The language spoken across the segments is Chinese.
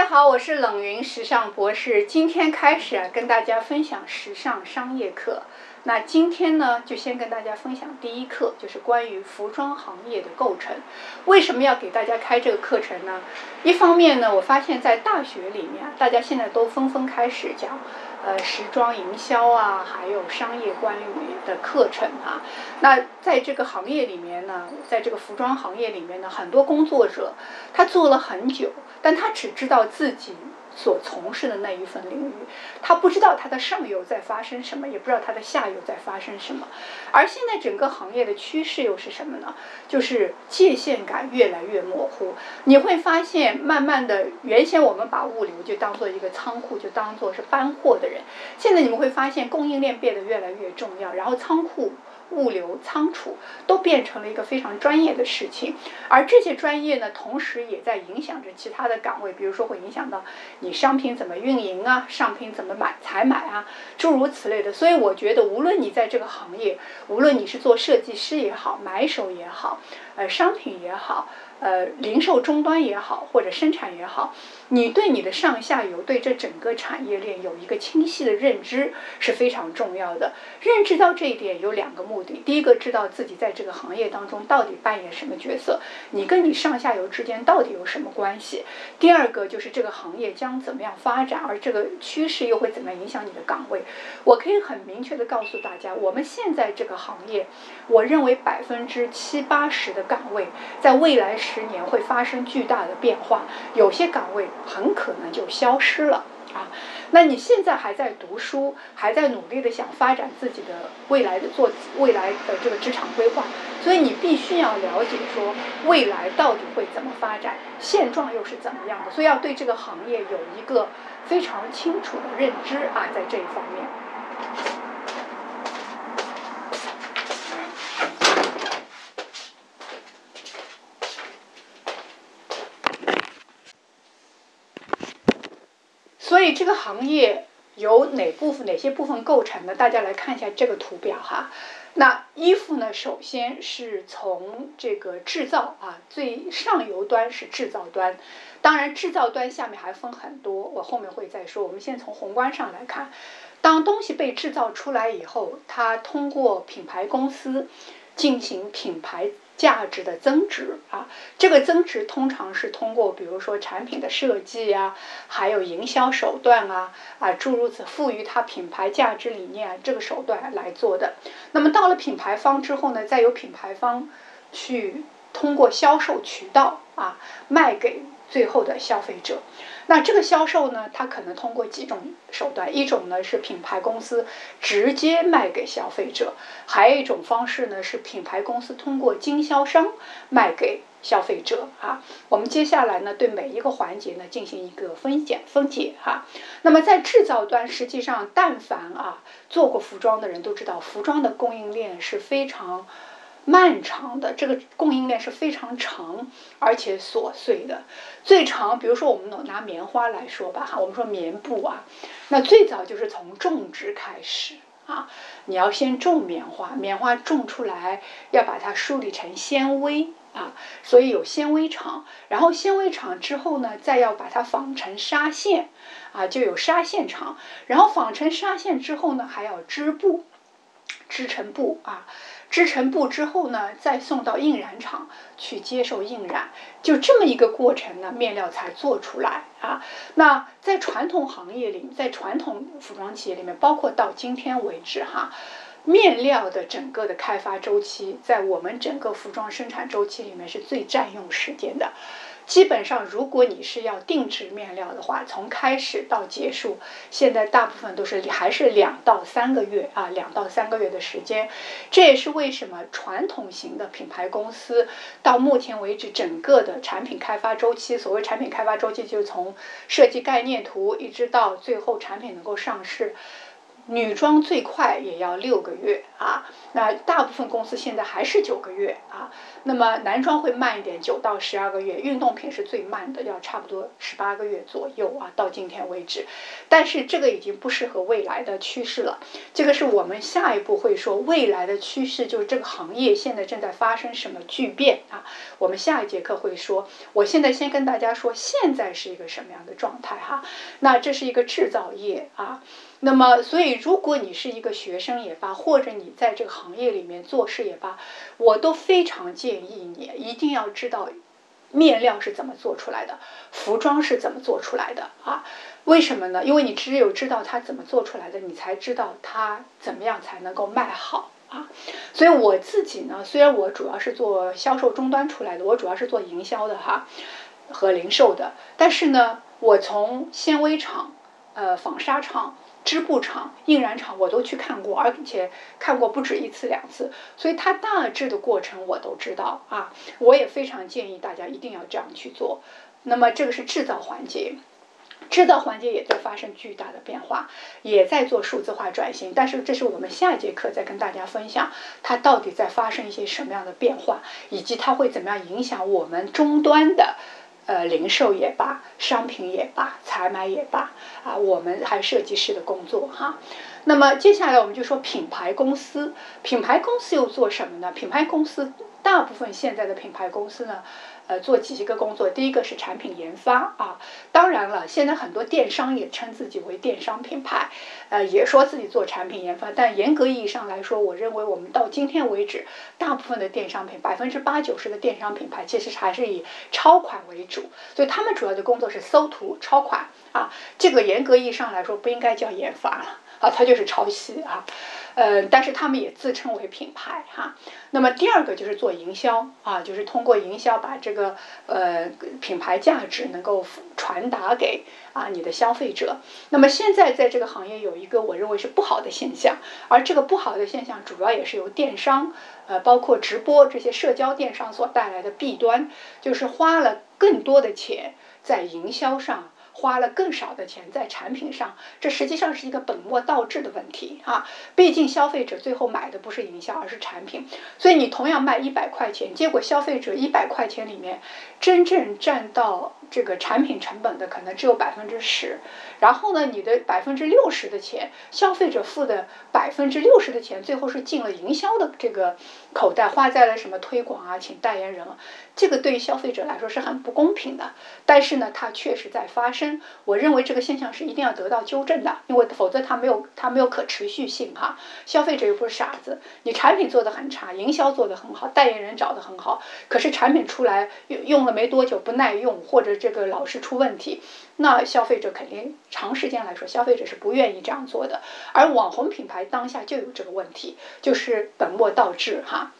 大家好，我是冷云时尚博士。今天开始啊，跟大家分享时尚商业课。那今天呢，就先跟大家分享第一课，就是关于服装行业的构成。为什么要给大家开这个课程呢？一方面呢，我发现在大学里面，大家现在都纷纷开始讲，呃，时装营销啊，还有商业关于的课程啊。那在这个行业里面呢，在这个服装行业里面呢，很多工作者他做了很久。但他只知道自己所从事的那一份领域，他不知道他的上游在发生什么，也不知道他的下游在发生什么。而现在整个行业的趋势又是什么呢？就是界限感越来越模糊。你会发现，慢慢的，原先我们把物流就当做一个仓库，就当做是搬货的人，现在你们会发现供应链变得越来越重要，然后仓库。物流仓储都变成了一个非常专业的事情，而这些专业呢，同时也在影响着其他的岗位，比如说会影响到你商品怎么运营啊，商品怎么买采买啊，诸如此类的。所以我觉得，无论你在这个行业，无论你是做设计师也好，买手也好，呃，商品也好。呃，零售终端也好，或者生产也好，你对你的上下游，对这整个产业链有一个清晰的认知是非常重要的。认知到这一点有两个目的：第一个，知道自己在这个行业当中到底扮演什么角色，你跟你上下游之间到底有什么关系；第二个，就是这个行业将怎么样发展，而这个趋势又会怎么样影响你的岗位。我可以很明确的告诉大家，我们现在这个行业，我认为百分之七八十的岗位在未来。十年会发生巨大的变化，有些岗位很可能就消失了啊。那你现在还在读书，还在努力的想发展自己的未来的做未来的这个职场规划，所以你必须要了解说未来到底会怎么发展，现状又是怎么样的，所以要对这个行业有一个非常清楚的认知啊，在这一方面。所以这个行业由哪部分、哪些部分构成的？大家来看一下这个图表哈。那衣服呢，首先是从这个制造啊，最上游端是制造端。当然，制造端下面还分很多，我后面会再说。我们先从宏观上来看，当东西被制造出来以后，它通过品牌公司进行品牌。价值的增值啊，这个增值通常是通过比如说产品的设计啊，还有营销手段啊啊诸如此赋予它品牌价值理念这个手段来做的。那么到了品牌方之后呢，再由品牌方去通过销售渠道啊卖给。最后的消费者，那这个销售呢，它可能通过几种手段，一种呢是品牌公司直接卖给消费者，还有一种方式呢是品牌公司通过经销商卖给消费者啊。我们接下来呢对每一个环节呢进行一个分解分解哈。那么在制造端，实际上但凡啊做过服装的人都知道，服装的供应链是非常。漫长的这个供应链是非常长而且琐碎的。最长，比如说我们拿棉花来说吧，哈，我们说棉布啊，那最早就是从种植开始啊，你要先种棉花，棉花种出来要把它梳理成纤维啊，所以有纤维厂，然后纤维厂之后呢，再要把它纺成纱线啊，就有纱线厂，然后纺成纱线之后呢，还要织布，织成布啊。织成布之后呢，再送到印染厂去接受印染，就这么一个过程呢，面料才做出来啊。那在传统行业里，在传统服装企业里面，包括到今天为止哈，面料的整个的开发周期，在我们整个服装生产周期里面是最占用时间的。基本上，如果你是要定制面料的话，从开始到结束，现在大部分都是还是两到三个月啊，两到三个月的时间。这也是为什么传统型的品牌公司到目前为止整个的产品开发周期，所谓产品开发周期，就是从设计概念图一直到最后产品能够上市。女装最快也要六个月啊，那大部分公司现在还是九个月啊。那么男装会慢一点，九到十二个月，运动品是最慢的，要差不多十八个月左右啊。到今天为止，但是这个已经不适合未来的趋势了。这个是我们下一步会说未来的趋势，就是这个行业现在正在发生什么巨变啊。我们下一节课会说，我现在先跟大家说现在是一个什么样的状态哈。那这是一个制造业啊。那么，所以如果你是一个学生也罢，或者你在这个行业里面做事也罢，我都非常建议你一定要知道面料是怎么做出来的，服装是怎么做出来的啊？为什么呢？因为你只有知道它怎么做出来的，你才知道它怎么样才能够卖好啊。所以我自己呢，虽然我主要是做销售终端出来的，我主要是做营销的哈和零售的，但是呢，我从纤维厂、呃纺纱厂。织布厂、印染厂我都去看过，而且看过不止一次两次，所以它大致的过程我都知道啊。我也非常建议大家一定要这样去做。那么这个是制造环节，制造环节也在发生巨大的变化，也在做数字化转型。但是这是我们下一节课再跟大家分享，它到底在发生一些什么样的变化，以及它会怎么样影响我们终端的。呃，零售也罢，商品也罢，采买也罢，啊，我们还设计师的工作哈。那么接下来我们就说品牌公司，品牌公司又做什么呢？品牌公司大部分现在的品牌公司呢？呃，做几个工作，第一个是产品研发啊，当然了，现在很多电商也称自己为电商品牌，呃，也说自己做产品研发，但严格意义上来说，我认为我们到今天为止，大部分的电商品，百分之八九十的电商品牌其实还是以抄款为主，所以他们主要的工作是搜图、抄款啊，这个严格意义上来说不应该叫研发了啊，它就是抄袭啊。呃，但是他们也自称为品牌哈。那么第二个就是做营销啊，就是通过营销把这个呃品牌价值能够传达给啊你的消费者。那么现在在这个行业有一个我认为是不好的现象，而这个不好的现象主要也是由电商呃包括直播这些社交电商所带来的弊端，就是花了更多的钱在营销上。花了更少的钱在产品上，这实际上是一个本末倒置的问题啊！毕竟消费者最后买的不是营销，而是产品。所以你同样卖一百块钱，结果消费者一百块钱里面真正占到这个产品成本的可能只有百分之十。然后呢，你的百分之六十的钱，消费者付的百分之六十的钱，最后是进了营销的这个口袋，花在了什么推广啊，请代言人。这个对于消费者来说是很不公平的。但是呢，它确实在发生。我认为这个现象是一定要得到纠正的，因为否则它没有它没有可持续性哈。消费者又不是傻子，你产品做的很差，营销做的很好，代言人找的很好，可是产品出来用用了没多久不耐用，或者这个老是出问题，那消费者肯定长时间来说，消费者是不愿意这样做的。而网红品牌当下就有这个问题，就是本末倒置哈。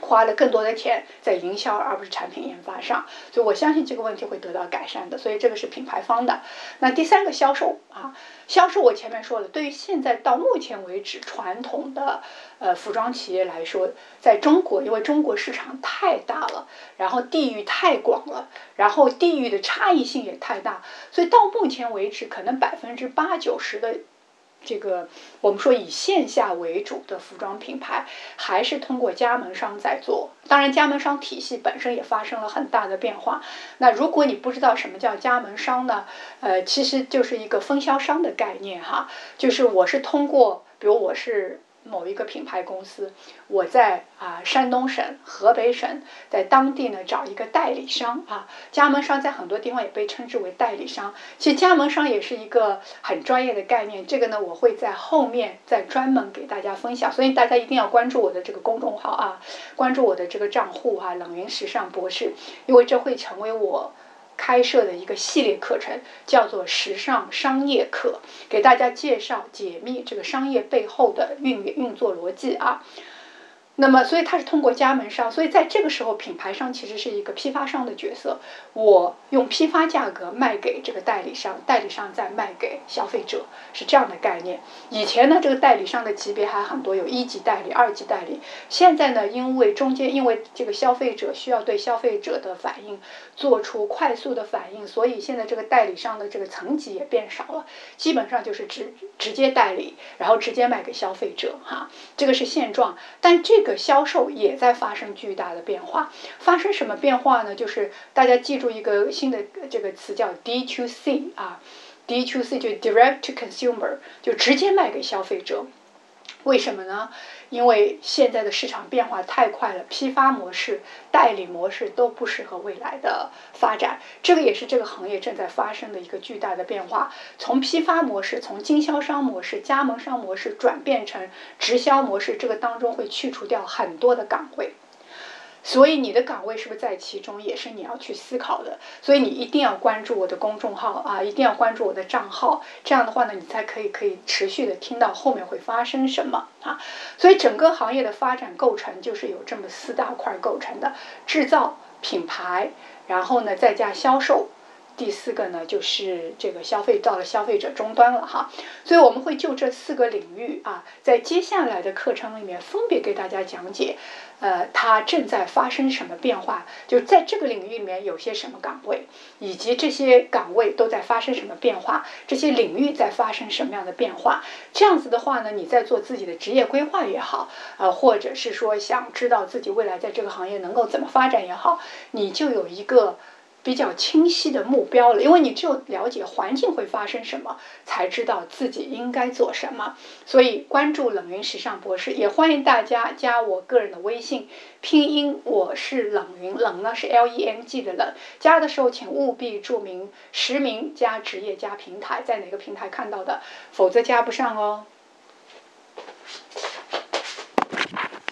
花了更多的钱在营销，而不是产品研发上，所以我相信这个问题会得到改善的。所以这个是品牌方的。那第三个销售啊，销售我前面说了，对于现在到目前为止传统的呃服装企业来说，在中国，因为中国市场太大了，然后地域太广了，然后地域的差异性也太大，所以到目前为止，可能百分之八九十的。这个我们说以线下为主的服装品牌，还是通过加盟商在做。当然，加盟商体系本身也发生了很大的变化。那如果你不知道什么叫加盟商呢？呃，其实就是一个分销商的概念哈。就是我是通过，比如我是。某一个品牌公司，我在啊山东省、河北省，在当地呢找一个代理商啊，加盟商在很多地方也被称之为代理商。其实加盟商也是一个很专业的概念，这个呢我会在后面再专门给大家分享，所以大家一定要关注我的这个公众号啊，关注我的这个账户哈，冷云时尚博士，因为这会成为我。开设的一个系列课程叫做“时尚商业课”，给大家介绍解密这个商业背后的运运作逻辑啊。那么，所以它是通过加盟商，所以在这个时候，品牌商其实是一个批发商的角色。我用批发价格卖给这个代理商，代理商再卖给消费者，是这样的概念。以前呢，这个代理商的级别还很多，有一级代理、二级代理。现在呢，因为中间因为这个消费者需要对消费者的反应做出快速的反应，所以现在这个代理商的这个层级也变少了，基本上就是直直接代理，然后直接卖给消费者，哈，这个是现状。但这个销售也在发生巨大的变化，发生什么变化呢？就是大家记住一个新的这个词叫 D to C 啊，D to C 就 Direct to Consumer，就直接卖给消费者。为什么呢？因为现在的市场变化太快了，批发模式、代理模式都不适合未来的发展。这个也是这个行业正在发生的一个巨大的变化。从批发模式、从经销商模式、加盟商模式转变成直销模式，这个当中会去除掉很多的岗位。所以你的岗位是不是在其中，也是你要去思考的。所以你一定要关注我的公众号啊，一定要关注我的账号。这样的话呢，你才可以可以持续的听到后面会发生什么啊。所以整个行业的发展构成就是有这么四大块构成的：制造、品牌，然后呢再加销售。第四个呢，就是这个消费到了消费者终端了哈，所以我们会就这四个领域啊，在接下来的课程里面分别给大家讲解，呃，它正在发生什么变化，就在这个领域里面有些什么岗位，以及这些岗位都在发生什么变化，这些领域在发生什么样的变化。这样子的话呢，你在做自己的职业规划也好，呃，或者是说想知道自己未来在这个行业能够怎么发展也好，你就有一个。比较清晰的目标了，因为你只有了解环境会发生什么，才知道自己应该做什么。所以关注冷云时尚博士，也欢迎大家加我个人的微信，拼音我是冷云，冷呢是 L E N G 的冷。加的时候请务必注明实名加职业加平台，在哪个平台看到的，否则加不上哦。